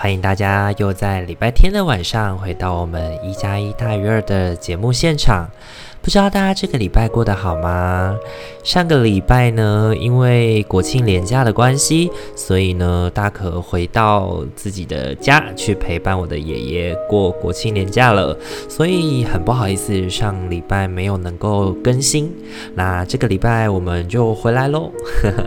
欢迎大家又在礼拜天的晚上回到我们一加一大于二的节目现场。不知道大家这个礼拜过得好吗？上个礼拜呢，因为国庆连假的关系，所以呢，大可回到自己的家去陪伴我的爷爷过国庆连假了，所以很不好意思，上礼拜没有能够更新。那这个礼拜我们就回来喽。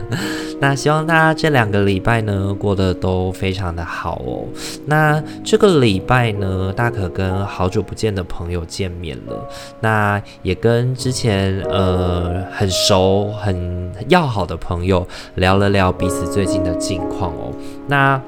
那希望大家这两个礼拜呢，过得都非常的好哦。那这个礼拜呢，大可跟好久不见的朋友见面了。那也也跟之前呃很熟、很要好的朋友聊了聊彼此最近的近况哦。那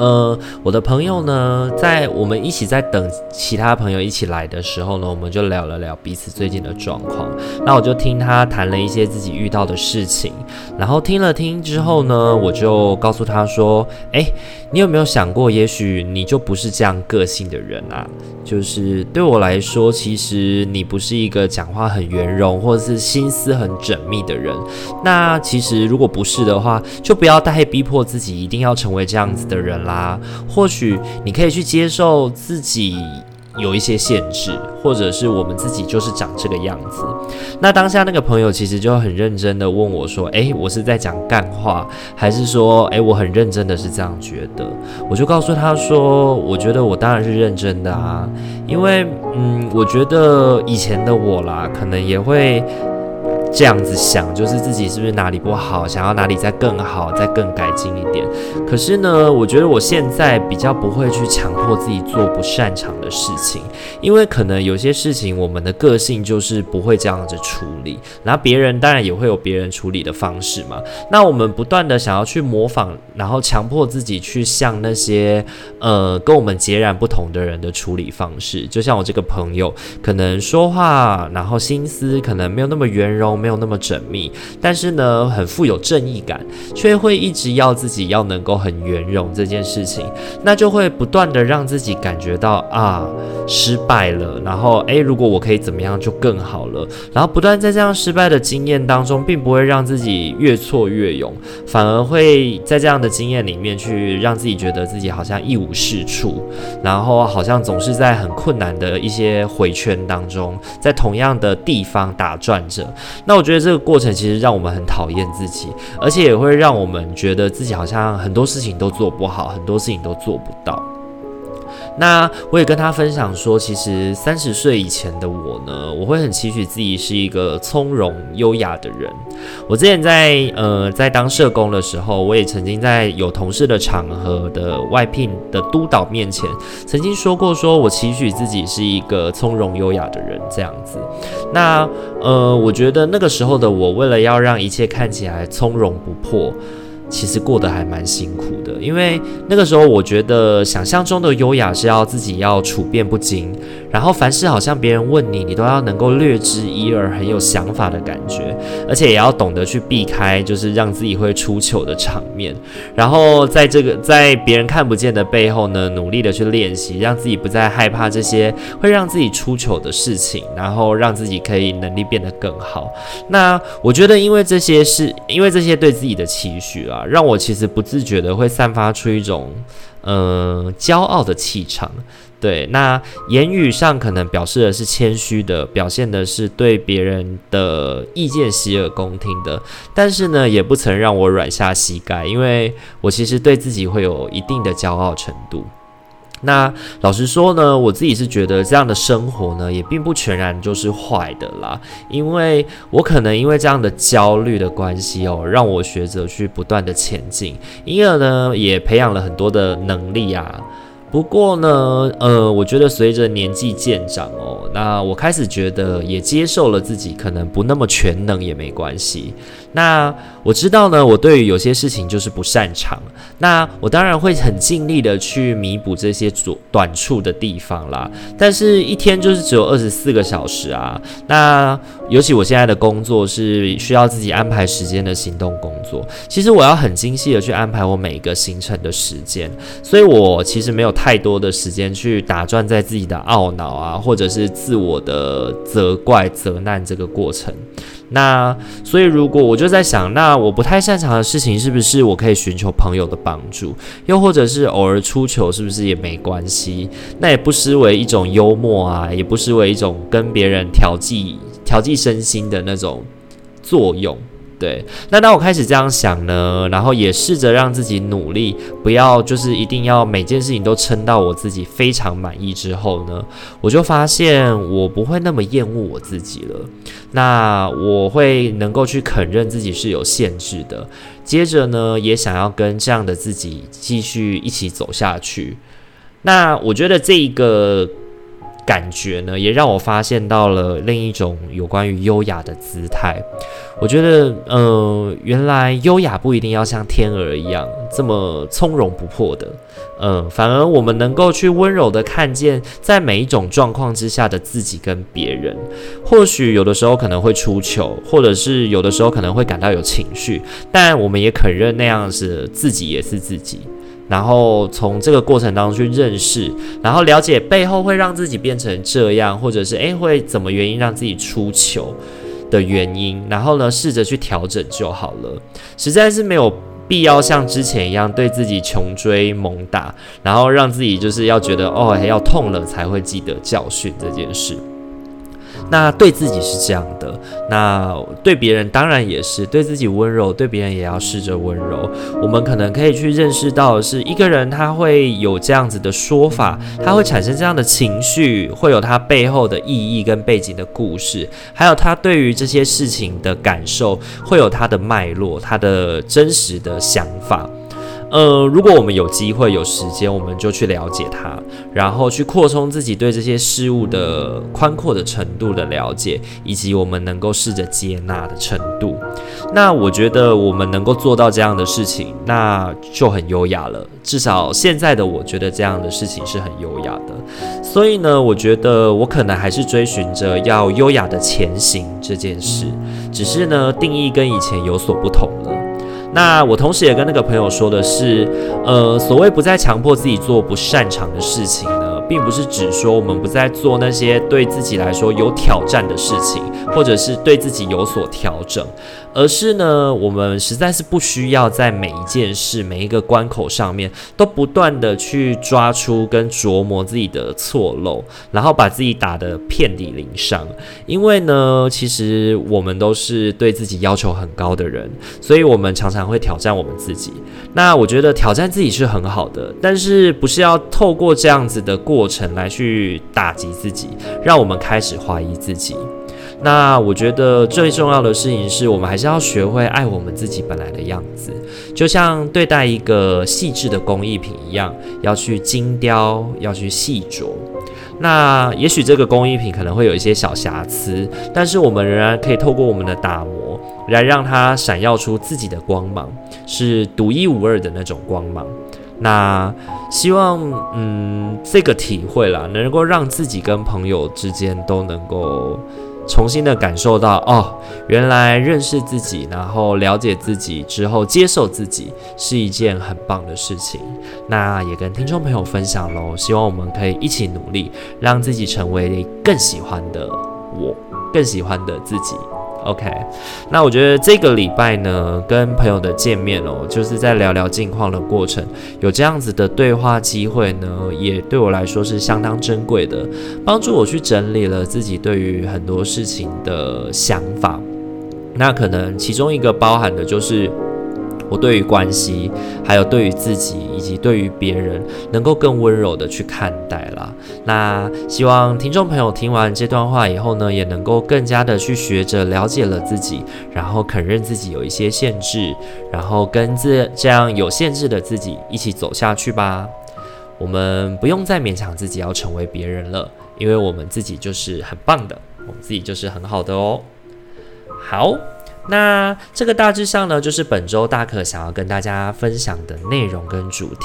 呃，我的朋友呢，在我们一起在等其他朋友一起来的时候呢，我们就聊了聊彼此最近的状况。那我就听他谈了一些自己遇到的事情，然后听了听之后呢，我就告诉他说：“哎，你有没有想过，也许你就不是这样个性的人啊？就是对我来说，其实你不是一个讲话很圆融，或者是心思很缜密的人。那其实如果不是的话，就不要太逼迫自己一定要成为这样子的人了。”啊，或许你可以去接受自己有一些限制，或者是我们自己就是长这个样子。那当下那个朋友其实就很认真的问我说：“诶，我是在讲干话，还是说，诶，我很认真的是这样觉得？”我就告诉他说：“我觉得我当然是认真的啊，因为，嗯，我觉得以前的我啦，可能也会。”这样子想，就是自己是不是哪里不好，想要哪里再更好，再更改进一点。可是呢，我觉得我现在比较不会去强迫自己做不擅长的事情，因为可能有些事情我们的个性就是不会这样子处理，然后别人当然也会有别人处理的方式嘛。那我们不断的想要去模仿，然后强迫自己去像那些呃跟我们截然不同的人的处理方式，就像我这个朋友，可能说话，然后心思可能没有那么圆融。没有那么缜密，但是呢，很富有正义感，却会一直要自己要能够很圆融这件事情，那就会不断的让自己感觉到啊失败了，然后诶，如果我可以怎么样就更好了，然后不断在这样失败的经验当中，并不会让自己越挫越勇，反而会在这样的经验里面去让自己觉得自己好像一无是处，然后好像总是在很困难的一些回圈当中，在同样的地方打转着。那我觉得这个过程其实让我们很讨厌自己，而且也会让我们觉得自己好像很多事情都做不好，很多事情都做不到。那我也跟他分享说，其实三十岁以前的我呢，我会很期许自己是一个从容优雅的人。我之前在呃在当社工的时候，我也曾经在有同事的场合的外聘的督导面前，曾经说过，说我期许自己是一个从容优雅的人这样子。那呃，我觉得那个时候的我，为了要让一切看起来从容不迫。其实过得还蛮辛苦的，因为那个时候我觉得想象中的优雅是要自己要处变不惊，然后凡事好像别人问你，你都要能够略知一二，很有想法的感觉，而且也要懂得去避开就是让自己会出糗的场面，然后在这个在别人看不见的背后呢，努力的去练习，让自己不再害怕这些会让自己出糗的事情，然后让自己可以能力变得更好。那我觉得，因为这些是因为这些对自己的期许啊。让我其实不自觉的会散发出一种，嗯、骄傲的气场。对，那言语上可能表示的是谦虚的，表现的是对别人的意见洗耳恭听的，但是呢，也不曾让我软下膝盖，因为我其实对自己会有一定的骄傲程度。那老实说呢，我自己是觉得这样的生活呢，也并不全然就是坏的啦。因为我可能因为这样的焦虑的关系哦，让我学着去不断的前进，因而呢，也培养了很多的能力啊。不过呢，呃，我觉得随着年纪渐长哦，那我开始觉得也接受了自己可能不那么全能也没关系。那我知道呢，我对于有些事情就是不擅长，那我当然会很尽力的去弥补这些短处的地方啦。但是，一天就是只有二十四个小时啊。那尤其我现在的工作是需要自己安排时间的行动工作，其实我要很精细的去安排我每一个行程的时间，所以我其实没有太多的时间去打转在自己的懊恼啊，或者是自我的责怪、责难这个过程。那所以，如果我就在想，那我不太擅长的事情，是不是我可以寻求朋友的帮助？又或者是偶尔出糗，是不是也没关系？那也不失为一种幽默啊，也不失为一种跟别人调剂、调剂身心的那种作用。对，那当我开始这样想呢，然后也试着让自己努力，不要就是一定要每件事情都撑到我自己非常满意之后呢，我就发现我不会那么厌恶我自己了。那我会能够去肯认自己是有限制的，接着呢，也想要跟这样的自己继续一起走下去。那我觉得这一个。感觉呢，也让我发现到了另一种有关于优雅的姿态。我觉得，呃，原来优雅不一定要像天鹅一样这么从容不迫的，嗯、反而我们能够去温柔的看见，在每一种状况之下的自己跟别人。或许有的时候可能会出糗，或者是有的时候可能会感到有情绪，但我们也肯认那样子自己也是自己。然后从这个过程当中去认识，然后了解背后会让自己变成这样，或者是诶会怎么原因让自己出糗的原因，然后呢试着去调整就好了。实在是没有必要像之前一样对自己穷追猛打，然后让自己就是要觉得哦要痛了才会记得教训这件事。那对自己是这样的，那对别人当然也是，对自己温柔，对别人也要试着温柔。我们可能可以去认识到是，一个人他会有这样子的说法，他会产生这样的情绪，会有他背后的意义跟背景的故事，还有他对于这些事情的感受，会有他的脉络，他的真实的想法。呃，如果我们有机会、有时间，我们就去了解它，然后去扩充自己对这些事物的宽阔的程度的了解，以及我们能够试着接纳的程度。那我觉得我们能够做到这样的事情，那就很优雅了。至少现在的我觉得这样的事情是很优雅的。所以呢，我觉得我可能还是追寻着要优雅的前行这件事，只是呢，定义跟以前有所不同了。那我同时也跟那个朋友说的是，呃，所谓不再强迫自己做不擅长的事情呢，并不是指说我们不再做那些对自己来说有挑战的事情，或者是对自己有所调整。而是呢，我们实在是不需要在每一件事、每一个关口上面都不断的去抓出跟琢磨自己的错漏，然后把自己打得遍体鳞伤。因为呢，其实我们都是对自己要求很高的人，所以我们常常会挑战我们自己。那我觉得挑战自己是很好的，但是不是要透过这样子的过过程来去打击自己，让我们开始怀疑自己。那我觉得最重要的事情是我们还是要学会爱我们自己本来的样子，就像对待一个细致的工艺品一样，要去精雕，要去细琢。那也许这个工艺品可能会有一些小瑕疵，但是我们仍然可以透过我们的打磨，来让它闪耀出自己的光芒，是独一无二的那种光芒。那希望，嗯，这个体会啦，能够让自己跟朋友之间都能够。重新的感受到哦，原来认识自己，然后了解自己之后接受自己是一件很棒的事情。那也跟听众朋友分享喽，希望我们可以一起努力，让自己成为更喜欢的我，更喜欢的自己。OK，那我觉得这个礼拜呢，跟朋友的见面哦，就是在聊聊近况的过程，有这样子的对话机会呢，也对我来说是相当珍贵的，帮助我去整理了自己对于很多事情的想法。那可能其中一个包含的就是。我对于关系，还有对于自己，以及对于别人，能够更温柔的去看待啦。那希望听众朋友听完这段话以后呢，也能够更加的去学着了解了自己，然后肯认自己有一些限制，然后跟这这样有限制的自己一起走下去吧。我们不用再勉强自己要成为别人了，因为我们自己就是很棒的，我们自己就是很好的哦。好。那这个大致上呢，就是本周大可想要跟大家分享的内容跟主题。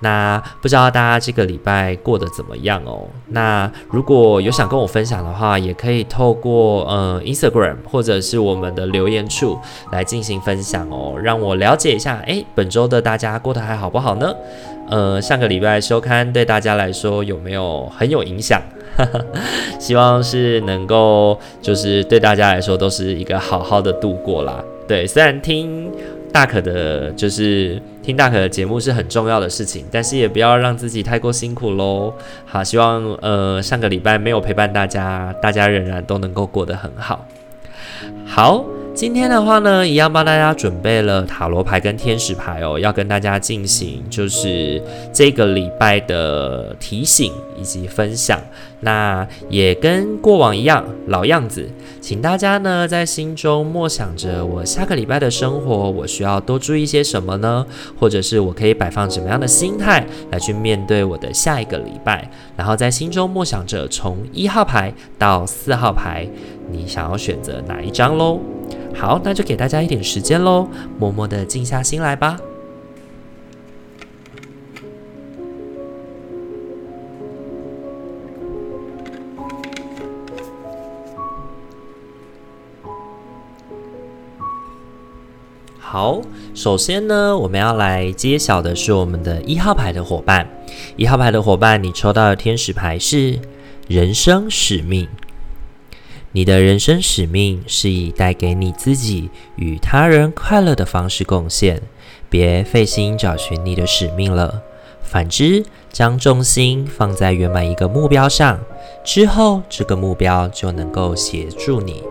那不知道大家这个礼拜过得怎么样哦？那如果有想跟我分享的话，也可以透过呃 Instagram 或者是我们的留言处来进行分享哦，让我了解一下，诶，本周的大家过得还好不好呢？呃，上个礼拜收刊对大家来说有没有很有影响？希望是能够，就是对大家来说都是一个好好的度过啦。对，虽然听大可的，就是听大可的节目是很重要的事情，但是也不要让自己太过辛苦喽。好，希望呃上个礼拜没有陪伴大家，大家仍然都能够过得很好。好。今天的话呢，一样帮大家准备了塔罗牌跟天使牌哦，要跟大家进行就是这个礼拜的提醒以及分享。那也跟过往一样，老样子，请大家呢在心中默想着，我下个礼拜的生活，我需要多注意些什么呢？或者是我可以摆放什么样的心态来去面对我的下一个礼拜？然后在心中默想着，从一号牌到四号牌，你想要选择哪一张喽？好，那就给大家一点时间喽，默默的静下心来吧。好，首先呢，我们要来揭晓的是我们的一号牌的伙伴。一号牌的伙伴，你抽到的天使牌是人生使命。你的人生使命是以带给你自己与他人快乐的方式贡献，别费心找寻你的使命了。反之，将重心放在圆满一个目标上，之后这个目标就能够协助你。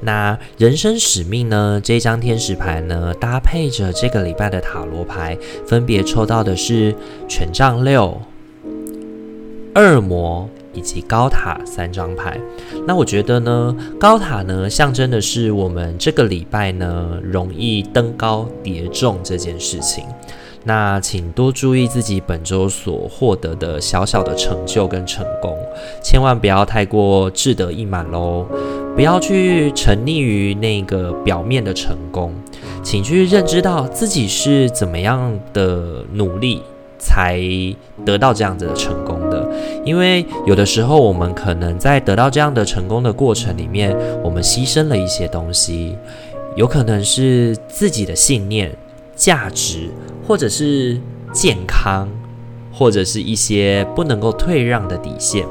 那人生使命呢？这张天使牌呢，搭配着这个礼拜的塔罗牌，分别抽到的是权杖六、恶魔。以及高塔三张牌，那我觉得呢，高塔呢象征的是我们这个礼拜呢容易登高跌重这件事情。那请多注意自己本周所获得的小小的成就跟成功，千万不要太过志得意满喽，不要去沉溺于那个表面的成功，请去认知到自己是怎么样的努力。才得到这样子的成功，因为有的时候我们可能在得到这样的成功的过程里面，我们牺牲了一些东西，有可能是自己的信念、价值，或者是健康，或者是一些不能够退让的底线。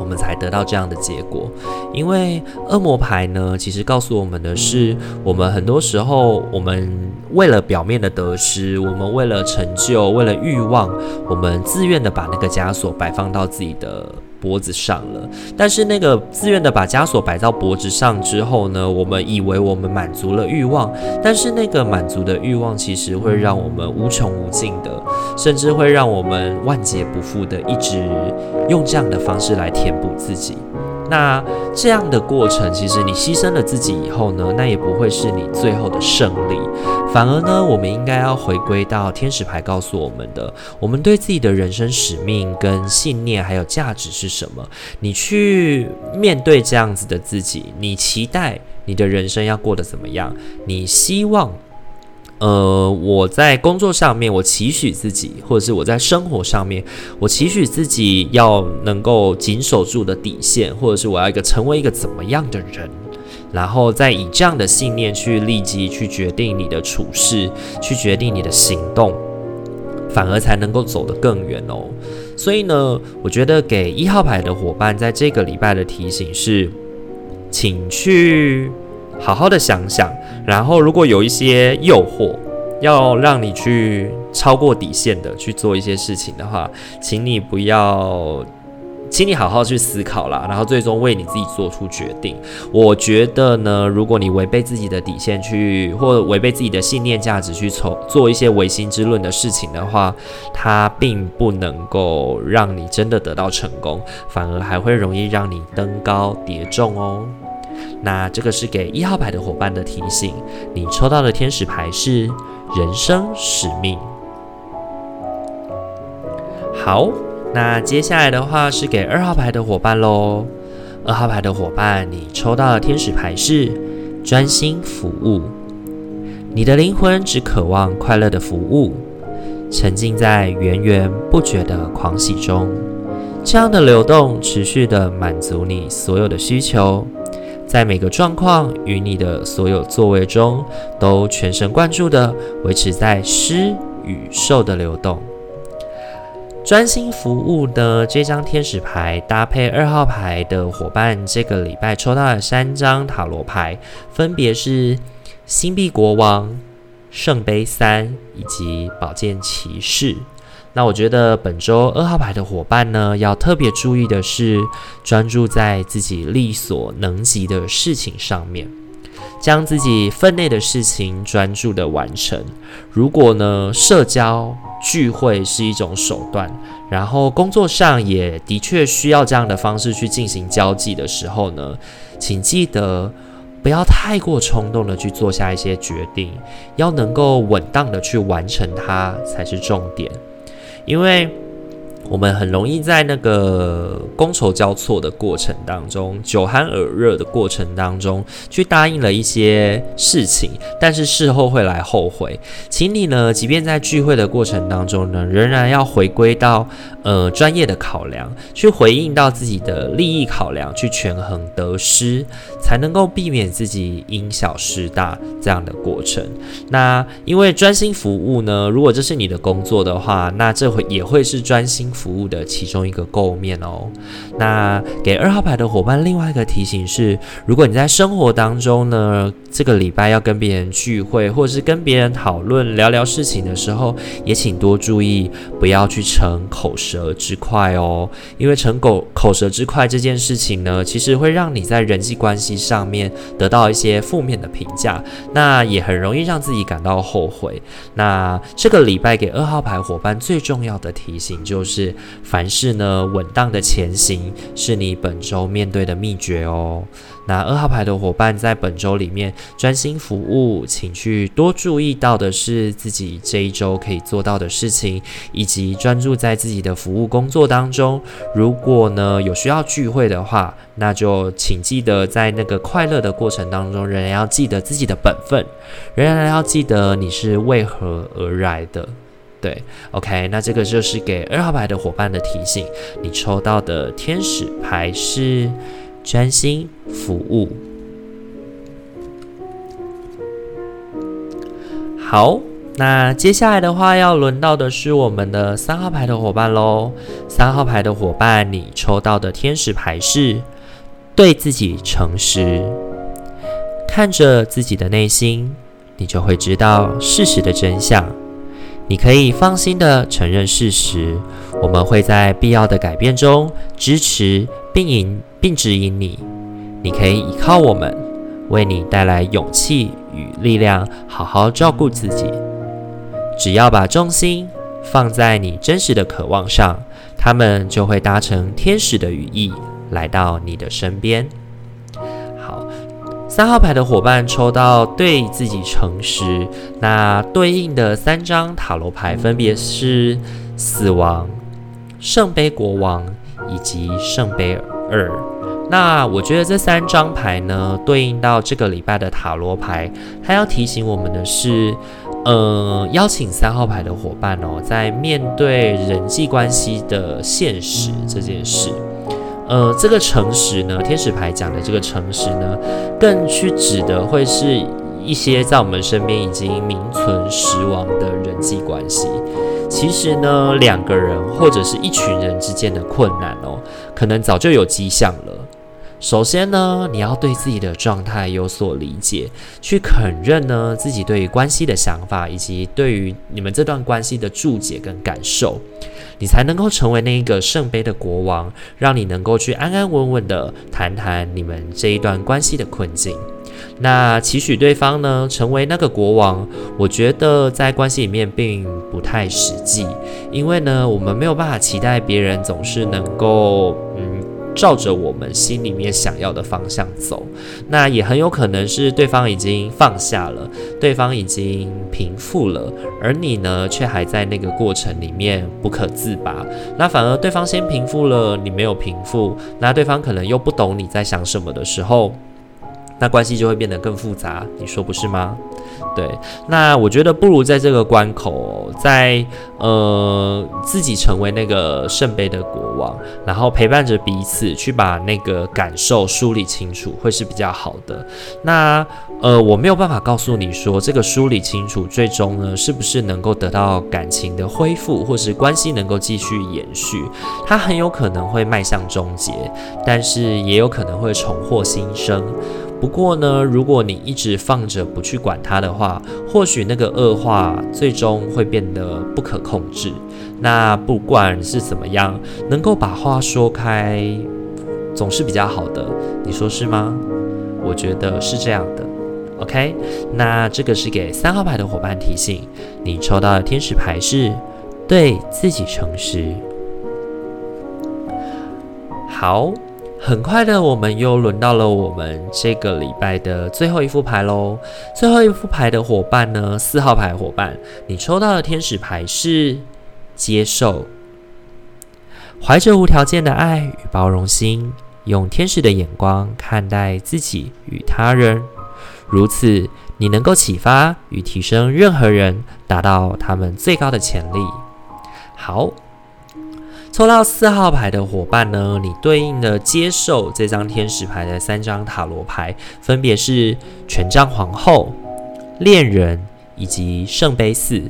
我们才得到这样的结果，因为恶魔牌呢，其实告诉我们的是，我们很多时候，我们为了表面的得失，我们为了成就，为了欲望，我们自愿的把那个枷锁摆放到自己的。脖子上了，但是那个自愿的把枷锁摆到脖子上之后呢，我们以为我们满足了欲望，但是那个满足的欲望其实会让我们无穷无尽的，甚至会让我们万劫不复的一直用这样的方式来填补自己。那这样的过程，其实你牺牲了自己以后呢，那也不会是你最后的胜利。反而呢，我们应该要回归到天使牌告诉我们的，我们对自己的人生使命、跟信念还有价值是什么？你去面对这样子的自己，你期待你的人生要过得怎么样？你希望？呃，我在工作上面，我期许自己，或者是我在生活上面，我期许自己要能够谨守住的底线，或者是我要一个成为一个怎么样的人，然后再以这样的信念去立即去决定你的处事，去决定你的行动，反而才能够走得更远哦。所以呢，我觉得给一号牌的伙伴在这个礼拜的提醒是，请去。好好的想想，然后如果有一些诱惑，要让你去超过底线的去做一些事情的话，请你不要，请你好好去思考啦，然后最终为你自己做出决定。我觉得呢，如果你违背自己的底线去，或违背自己的信念价值去从做一些违心之论的事情的话，它并不能够让你真的得到成功，反而还会容易让你登高跌重哦。那这个是给一号牌的伙伴的提醒，你抽到的天使牌是人生使命。好，那接下来的话是给二号牌的伙伴喽。二号牌的伙伴，你抽到的天使牌是专心服务。你的灵魂只渴望快乐的服务，沉浸在源源不绝的狂喜中。这样的流动持续地满足你所有的需求，在每个状况与你的所有作为中，都全神贯注地维持在施与受的流动。专心服务的这张天使牌搭配二号牌的伙伴，这个礼拜抽到的三张塔罗牌，分别是星币国王、圣杯三以及宝剑骑士。那我觉得本周二号牌的伙伴呢，要特别注意的是，专注在自己力所能及的事情上面，将自己分内的事情专注的完成。如果呢，社交聚会是一种手段，然后工作上也的确需要这样的方式去进行交际的时候呢，请记得不要太过冲动的去做下一些决定，要能够稳当的去完成它才是重点。因为我们很容易在那个觥筹交错的过程当中，酒酣耳热的过程当中，去答应了一些事情，但是事后会来后悔。请你呢，即便在聚会的过程当中呢，仍然要回归到呃专业的考量，去回应到自己的利益考量，去权衡得失，才能够避免自己因小失大这样的过程。那因为专心服务呢，如果这是你的工作的话，那这会也会是专心。服务的其中一个构面哦。那给二号牌的伙伴另外一个提醒是：如果你在生活当中呢，这个礼拜要跟别人聚会，或者是跟别人讨论聊聊事情的时候，也请多注意，不要去逞口舌之快哦。因为逞口口舌之快这件事情呢，其实会让你在人际关系上面得到一些负面的评价，那也很容易让自己感到后悔。那这个礼拜给二号牌伙伴最重要的提醒就是。凡事呢，稳当的前行是你本周面对的秘诀哦。那二号牌的伙伴在本周里面专心服务，请去多注意到的是自己这一周可以做到的事情，以及专注在自己的服务工作当中。如果呢，有需要聚会的话，那就请记得在那个快乐的过程当中，仍然要记得自己的本分，仍然要记得你是为何而来的。对，OK，那这个就是给二号牌的伙伴的提醒。你抽到的天使牌是专心服务。好，那接下来的话要轮到的是我们的三号牌的伙伴喽。三号牌的伙伴，你抽到的天使牌是对自己诚实。看着自己的内心，你就会知道事实的真相。你可以放心地承认事实，我们会在必要的改变中支持并引并指引你。你可以依靠我们，为你带来勇气与力量，好好照顾自己。只要把重心放在你真实的渴望上，他们就会搭乘天使的羽翼来到你的身边。三号牌的伙伴抽到对自己诚实，那对应的三张塔罗牌分别是死亡、圣杯国王以及圣杯二。那我觉得这三张牌呢，对应到这个礼拜的塔罗牌，它要提醒我们的是，呃，邀请三号牌的伙伴哦，在面对人际关系的现实这件事。呃，这个诚实呢，天使牌讲的这个诚实呢，更去指的会是一些在我们身边已经名存实亡的人际关系。其实呢，两个人或者是一群人之间的困难哦，可能早就有迹象了。首先呢，你要对自己的状态有所理解，去肯认呢自己对于关系的想法，以及对于你们这段关系的注解跟感受。你才能够成为那一个圣杯的国王，让你能够去安安稳稳的谈谈你们这一段关系的困境。那期许对方呢，成为那个国王，我觉得在关系里面并不太实际，因为呢，我们没有办法期待别人总是能够嗯照着我们心里面想要的方向走。那也很有可能是对方已经放下了，对方已经平复了，而你呢，却还在那个过程里面不可自拔。那反而对方先平复了，你没有平复，那对方可能又不懂你在想什么的时候。那关系就会变得更复杂，你说不是吗？对，那我觉得不如在这个关口，在呃自己成为那个圣杯的国王，然后陪伴着彼此去把那个感受梳理清楚，会是比较好的。那呃我没有办法告诉你说这个梳理清楚，最终呢是不是能够得到感情的恢复，或是关系能够继续延续？它很有可能会迈向终结，但是也有可能会重获新生。不过呢，如果你一直放着不去管它的话，或许那个恶化最终会变得不可控制。那不管是怎么样，能够把话说开，总是比较好的。你说是吗？我觉得是这样的。OK，那这个是给三号牌的伙伴提醒，你抽到的天使牌是对自己诚实。好。很快的，我们又轮到了我们这个礼拜的最后一副牌喽。最后一副牌的伙伴呢，四号牌伙伴，你抽到的天使牌是接受，怀着无条件的爱与包容心，用天使的眼光看待自己与他人，如此你能够启发与提升任何人，达到他们最高的潜力。好。抽到四号牌的伙伴呢，你对应的接受这张天使牌的三张塔罗牌，分别是权杖皇后、恋人以及圣杯四。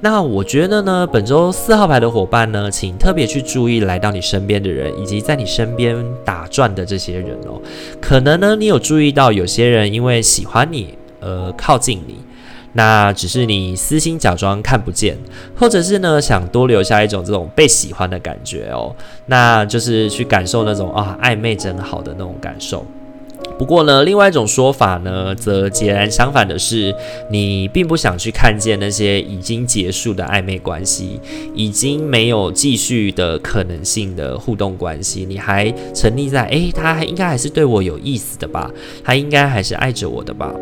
那我觉得呢，本周四号牌的伙伴呢，请特别去注意来到你身边的人，以及在你身边打转的这些人哦。可能呢，你有注意到有些人因为喜欢你而靠近你。那只是你私心假装看不见，或者是呢，想多留下一种这种被喜欢的感觉哦，那就是去感受那种啊暧昧真好的那种感受。不过呢，另外一种说法呢，则截然相反的是，你并不想去看见那些已经结束的暧昧关系，已经没有继续的可能性的互动关系，你还沉溺在诶，他还应该还是对我有意思的吧，他应该还是爱着我的吧。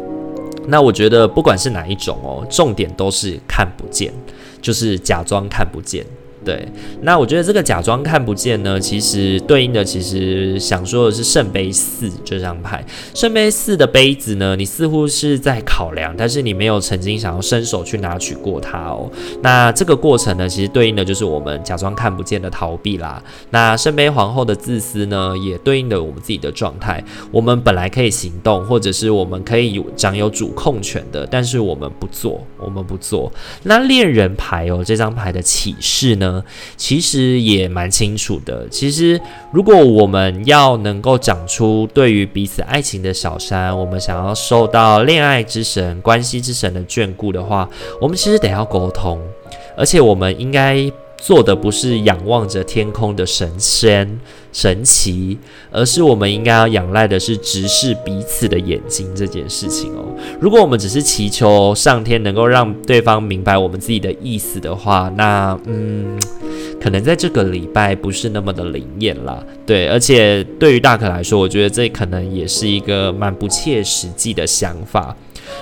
那我觉得不管是哪一种哦，重点都是看不见，就是假装看不见。对，那我觉得这个假装看不见呢，其实对应的其实想说的是圣杯四这张牌。圣杯四的杯子呢，你似乎是在考量，但是你没有曾经想要伸手去拿取过它哦。那这个过程呢，其实对应的就是我们假装看不见的逃避啦。那圣杯皇后的自私呢，也对应的我们自己的状态。我们本来可以行动，或者是我们可以有掌有主控权的，但是我们不做，我们不做。那恋人牌哦，这张牌的启示呢？其实也蛮清楚的。其实，如果我们要能够长出对于彼此爱情的小山，我们想要受到恋爱之神、关系之神的眷顾的话，我们其实得要沟通，而且我们应该。做的不是仰望着天空的神仙神奇，而是我们应该要仰赖的是直视彼此的眼睛这件事情哦。如果我们只是祈求上天能够让对方明白我们自己的意思的话，那嗯，可能在这个礼拜不是那么的灵验啦。对，而且对于大可来说，我觉得这可能也是一个蛮不切实际的想法。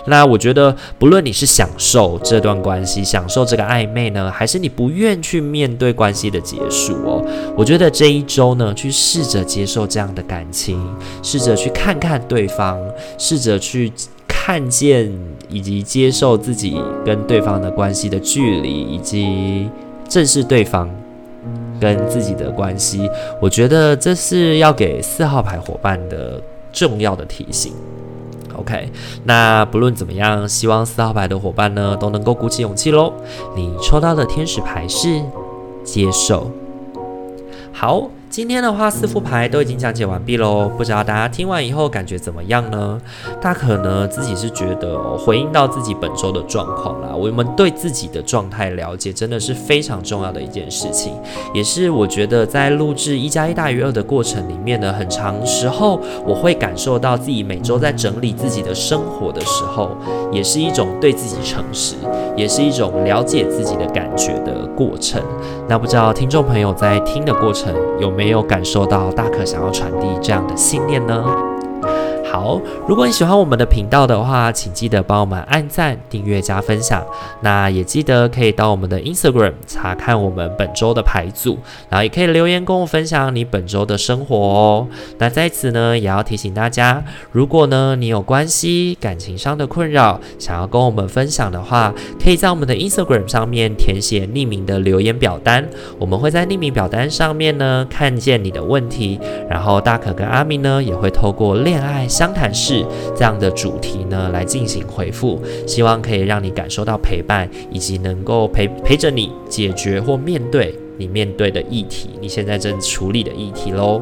那我觉得，不论你是享受这段关系，享受这个暧昧呢，还是你不愿去面对关系的结束哦，我觉得这一周呢，去试着接受这样的感情，试着去看看对方，试着去看见以及接受自己跟对方的关系的距离，以及正视对方跟自己的关系。我觉得这是要给四号牌伙伴的重要的提醒。OK，那不论怎么样，希望四号牌的伙伴呢都能够鼓起勇气喽。你抽到的天使牌是接受，好。今天的话，四副牌都已经讲解完毕喽。不知道大家听完以后感觉怎么样呢？大可呢自己是觉得回应到自己本周的状况啦。我们对自己的状态了解真的是非常重要的一件事情，也是我觉得在录制一加一大于二的过程里面呢，很长时候我会感受到自己每周在整理自己的生活的时候，也是一种对自己诚实，也是一种了解自己的感觉的过程。那不知道听众朋友在听的过程有没没有感受到大可想要传递这样的信念呢？好，如果你喜欢我们的频道的话，请记得帮我们按赞、订阅、加分享。那也记得可以到我们的 Instagram 查看我们本周的牌组，然后也可以留言跟我分享你本周的生活哦。那在此呢，也要提醒大家，如果呢你有关系、感情上的困扰，想要跟我们分享的话，可以在我们的 Instagram 上面填写匿名的留言表单，我们会在匿名表单上面呢看见你的问题，然后大可跟阿明呢也会透过恋爱相相谈室这样的主题呢，来进行回复，希望可以让你感受到陪伴，以及能够陪陪着你解决或面对你面对的议题，你现在正处理的议题喽。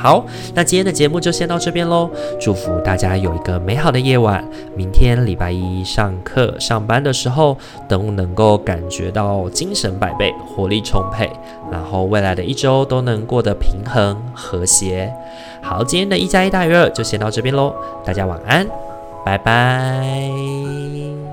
好，那今天的节目就先到这边喽。祝福大家有一个美好的夜晚，明天礼拜一上课上班的时候都能够感觉到精神百倍，活力充沛，然后未来的一周都能过得平衡和谐。好，今天的一加一大于二就先到这边喽，大家晚安，拜拜。